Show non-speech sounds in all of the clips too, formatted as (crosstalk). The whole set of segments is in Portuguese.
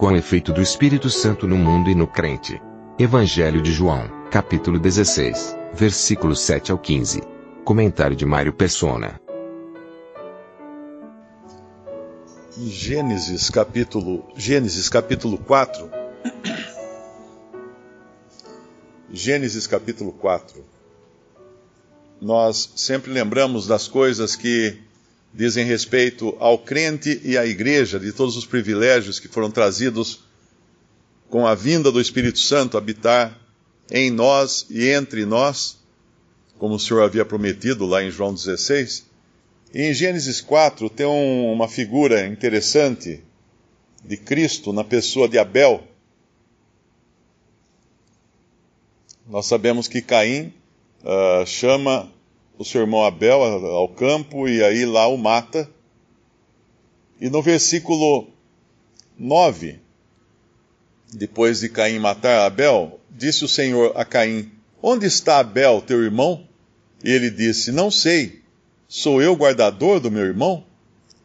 Com o efeito do Espírito Santo no mundo e no crente. Evangelho de João, capítulo 16, versículos 7 ao 15. Comentário de Mário Persona. Gênesis capítulo, Gênesis capítulo 4. Gênesis capítulo 4. Nós sempre lembramos das coisas que dizem respeito ao crente e à igreja, de todos os privilégios que foram trazidos com a vinda do Espírito Santo habitar em nós e entre nós, como o Senhor havia prometido lá em João 16. E em Gênesis 4 tem um, uma figura interessante de Cristo na pessoa de Abel. Nós sabemos que Caim uh, chama o seu irmão Abel ao campo e aí lá o mata. E no versículo 9, depois de Caim matar Abel, disse o Senhor a Caim: Onde está Abel, teu irmão? E ele disse: Não sei. Sou eu guardador do meu irmão?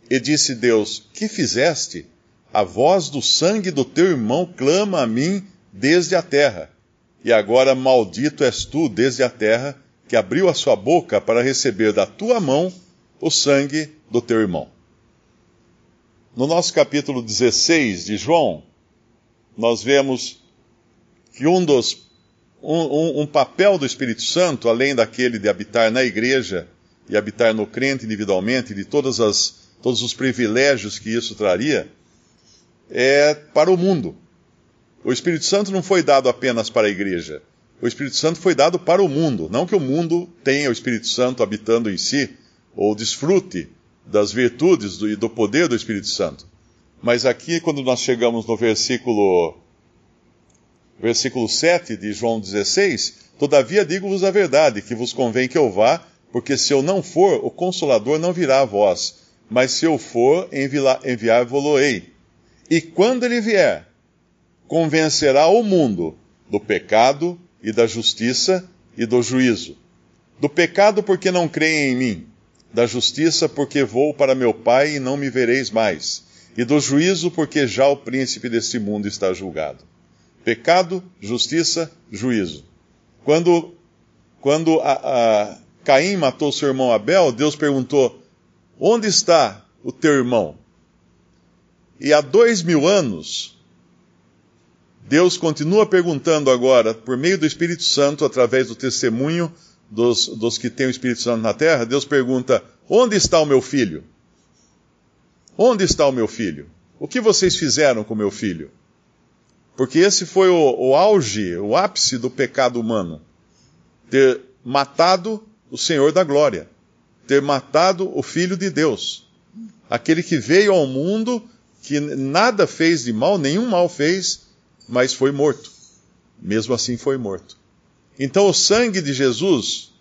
E disse Deus: Que fizeste? A voz do sangue do teu irmão clama a mim desde a terra. E agora maldito és tu desde a terra, que abriu a sua boca para receber da tua mão o sangue do teu irmão. No nosso capítulo 16 de João, nós vemos que um dos um, um, papel do Espírito Santo, além daquele de habitar na igreja e habitar no crente individualmente, de todas as, todos os privilégios que isso traria, é para o mundo. O Espírito Santo não foi dado apenas para a igreja. O Espírito Santo foi dado para o mundo. Não que o mundo tenha o Espírito Santo habitando em si, ou desfrute das virtudes e do poder do Espírito Santo. Mas aqui, quando nós chegamos no versículo, versículo 7 de João 16, todavia digo-vos a verdade, que vos convém que eu vá, porque se eu não for, o Consolador não virá a vós, mas se eu for, enviar-vos-ei. E quando ele vier, convencerá o mundo do pecado e da justiça e do juízo. Do pecado, porque não creem em mim, da justiça, porque vou para meu Pai e não me vereis mais, e do juízo, porque já o príncipe deste mundo está julgado. Pecado, justiça, juízo. Quando, quando a, a Caim matou seu irmão Abel, Deus perguntou: Onde está o teu irmão? E há dois mil anos, Deus continua perguntando agora, por meio do Espírito Santo, através do testemunho dos, dos que têm o Espírito Santo na terra, Deus pergunta: Onde está o meu filho? Onde está o meu filho? O que vocês fizeram com o meu filho? Porque esse foi o, o auge, o ápice do pecado humano. Ter matado o Senhor da glória. Ter matado o Filho de Deus. Aquele que veio ao mundo, que nada fez de mal, nenhum mal fez, mas foi morto. Mesmo assim foi morto. Então o sangue de Jesus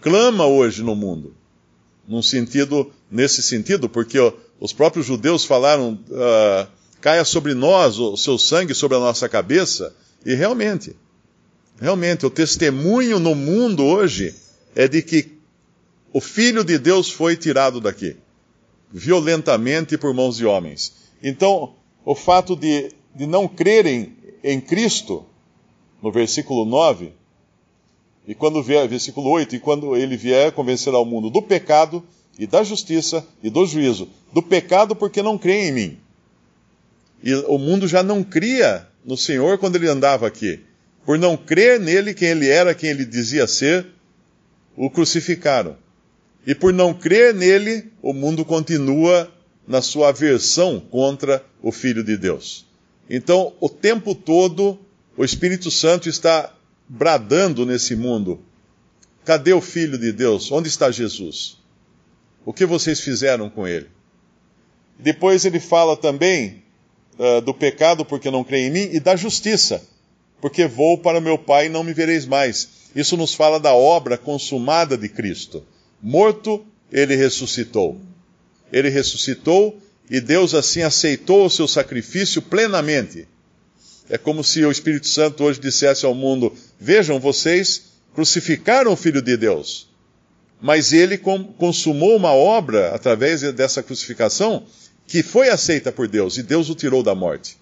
clama hoje no mundo. Num sentido, nesse sentido, porque os próprios judeus falaram, uh, caia sobre nós o seu sangue sobre a nossa cabeça, e realmente, realmente, o testemunho no mundo hoje é de que o Filho de Deus foi tirado daqui, violentamente por mãos de homens. Então, o fato de, de não crerem em Cristo, no versículo 9, e quando vier, versículo 8, e quando ele vier convencer ao mundo do pecado e da justiça e do juízo. Do pecado porque não crê em mim. E o mundo já não cria no Senhor quando ele andava aqui. Por não crer nele, quem ele era, quem ele dizia ser, o crucificaram. E por não crer nele, o mundo continua na sua aversão contra o Filho de Deus. Então, o tempo todo, o Espírito Santo está bradando nesse mundo: cadê o Filho de Deus? Onde está Jesus? O que vocês fizeram com ele? Depois ele fala também uh, do pecado porque não creem em mim e da justiça, porque vou para meu Pai e não me vereis mais. Isso nos fala da obra consumada de Cristo. Morto, ele ressuscitou. Ele ressuscitou e Deus assim aceitou o seu sacrifício plenamente. É como se o Espírito Santo hoje dissesse ao mundo: Vejam, vocês crucificaram o Filho de Deus, mas ele consumou uma obra através dessa crucificação que foi aceita por Deus e Deus o tirou da morte.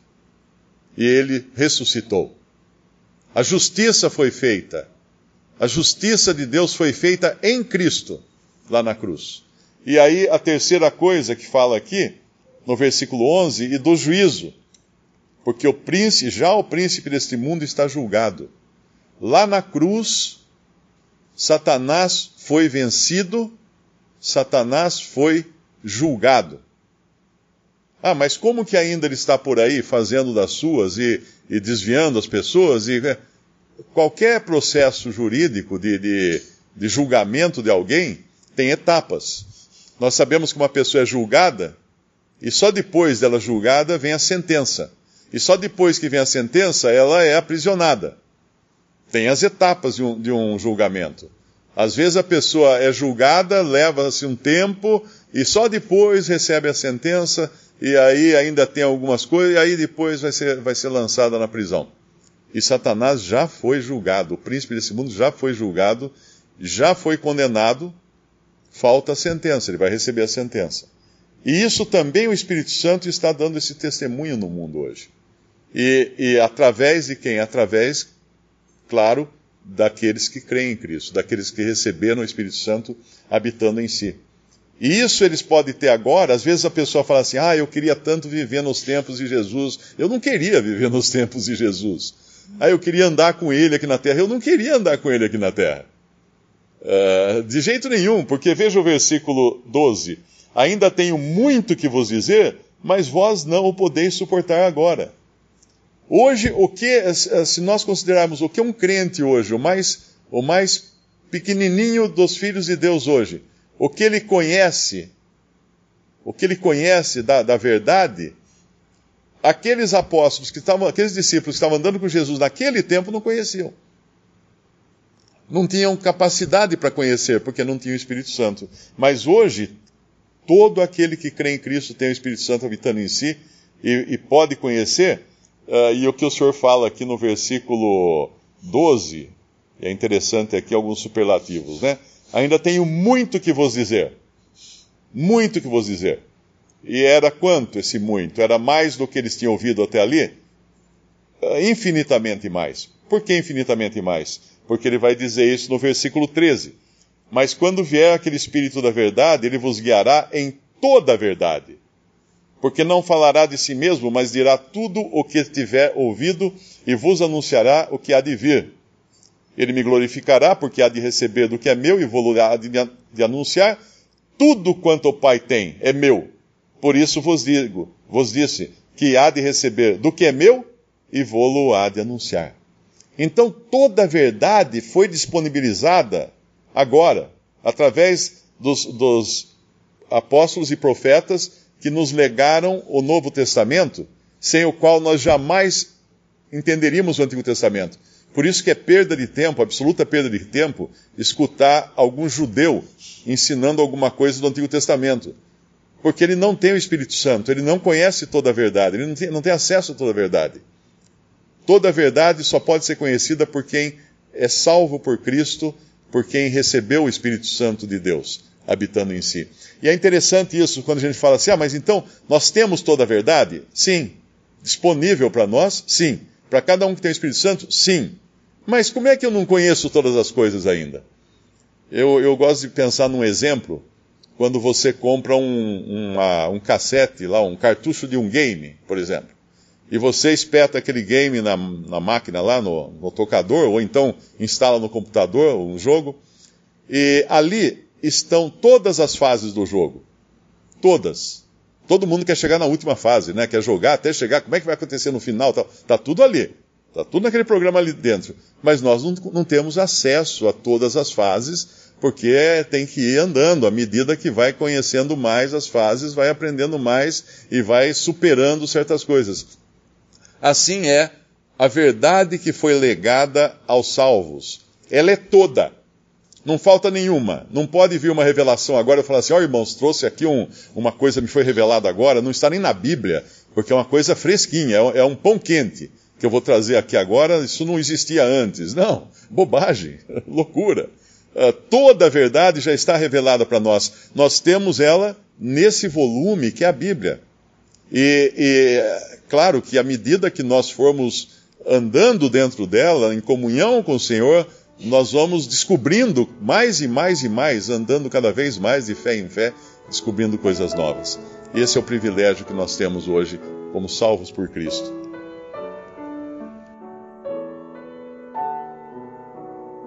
E ele ressuscitou. A justiça foi feita. A justiça de Deus foi feita em Cristo, lá na cruz. E aí a terceira coisa que fala aqui, no versículo 11, e do juízo. Porque o príncipe, já o príncipe deste mundo está julgado. Lá na cruz, Satanás foi vencido, Satanás foi julgado. Ah, mas como que ainda ele está por aí fazendo das suas e, e desviando as pessoas? E, né, qualquer processo jurídico de, de, de julgamento de alguém tem etapas. Nós sabemos que uma pessoa é julgada e só depois dela julgada vem a sentença. E só depois que vem a sentença ela é aprisionada. Tem as etapas de um, de um julgamento. Às vezes a pessoa é julgada, leva-se um tempo e só depois recebe a sentença e aí ainda tem algumas coisas, e aí depois vai ser, vai ser lançada na prisão. E Satanás já foi julgado, o príncipe desse mundo já foi julgado, já foi condenado, falta a sentença, ele vai receber a sentença. E isso também o Espírito Santo está dando esse testemunho no mundo hoje. E, e através de quem? Através, claro, daqueles que creem em Cristo, daqueles que receberam o Espírito Santo habitando em si. E isso eles podem ter agora. Às vezes a pessoa fala assim: ah, eu queria tanto viver nos tempos de Jesus. Eu não queria viver nos tempos de Jesus. Ah, eu queria andar com ele aqui na terra. Eu não queria andar com ele aqui na terra. Uh, de jeito nenhum, porque veja o versículo 12: Ainda tenho muito que vos dizer, mas vós não o podeis suportar agora. Hoje, o que, se nós considerarmos o que um crente hoje, o mais, o mais pequenininho dos filhos de Deus hoje, o que ele conhece, o que ele conhece da, da verdade, aqueles apóstolos que estavam, aqueles discípulos que estavam andando com Jesus naquele tempo não conheciam. Não tinham capacidade para conhecer, porque não tinham o Espírito Santo. Mas hoje, todo aquele que crê em Cristo tem o Espírito Santo habitando em si e, e pode conhecer. Uh, e o que o Senhor fala aqui no versículo 12, é interessante aqui alguns superlativos, né? Ainda tenho muito que vos dizer. Muito que vos dizer. E era quanto esse muito? Era mais do que eles tinham ouvido até ali? Ah, infinitamente mais. Por que infinitamente mais? Porque ele vai dizer isso no versículo 13. Mas quando vier aquele Espírito da verdade, ele vos guiará em toda a verdade. Porque não falará de si mesmo, mas dirá tudo o que tiver ouvido e vos anunciará o que há de vir ele me glorificará, porque há de receber do que é meu e vou há de, de anunciar. Tudo quanto o Pai tem é meu. Por isso vos digo, vos disse, que há de receber do que é meu e vou-lo há de anunciar. Então toda a verdade foi disponibilizada agora, através dos, dos apóstolos e profetas que nos legaram o Novo Testamento, sem o qual nós jamais entenderíamos o Antigo Testamento. Por isso que é perda de tempo, absoluta perda de tempo, escutar algum judeu ensinando alguma coisa do Antigo Testamento. Porque ele não tem o Espírito Santo, ele não conhece toda a verdade, ele não tem, não tem acesso a toda a verdade. Toda a verdade só pode ser conhecida por quem é salvo por Cristo, por quem recebeu o Espírito Santo de Deus habitando em si. E é interessante isso quando a gente fala assim: ah, mas então nós temos toda a verdade? Sim. Disponível para nós? Sim. Para cada um que tem o Espírito Santo? Sim. Mas como é que eu não conheço todas as coisas ainda? Eu, eu gosto de pensar num exemplo, quando você compra um, uma, um cassete lá, um cartucho de um game, por exemplo, e você espeta aquele game na, na máquina lá, no, no tocador, ou então instala no computador um jogo, e ali estão todas as fases do jogo. Todas. Todo mundo quer chegar na última fase, né? Quer jogar até chegar. Como é que vai acontecer no final? Tá, tá tudo ali. Tá tudo naquele programa ali dentro. Mas nós não, não temos acesso a todas as fases, porque tem que ir andando, à medida que vai conhecendo mais as fases, vai aprendendo mais e vai superando certas coisas. Assim é a verdade que foi legada aos salvos. Ela é toda. Não falta nenhuma. Não pode vir uma revelação agora e falar assim: ó oh, irmãos, trouxe aqui um, uma coisa me foi revelada agora. Não está nem na Bíblia, porque é uma coisa fresquinha, é, é um pão quente que eu vou trazer aqui agora. Isso não existia antes. Não, bobagem, (laughs) loucura. Uh, toda a verdade já está revelada para nós. Nós temos ela nesse volume que é a Bíblia. E, e claro que à medida que nós formos andando dentro dela, em comunhão com o Senhor, nós vamos descobrindo mais e mais e mais, andando cada vez mais de fé em fé, descobrindo coisas novas. Esse é o privilégio que nós temos hoje como salvos por Cristo.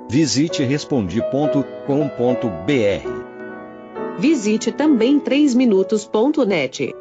Visite respondi.com.br. Visite também 3minutos.net.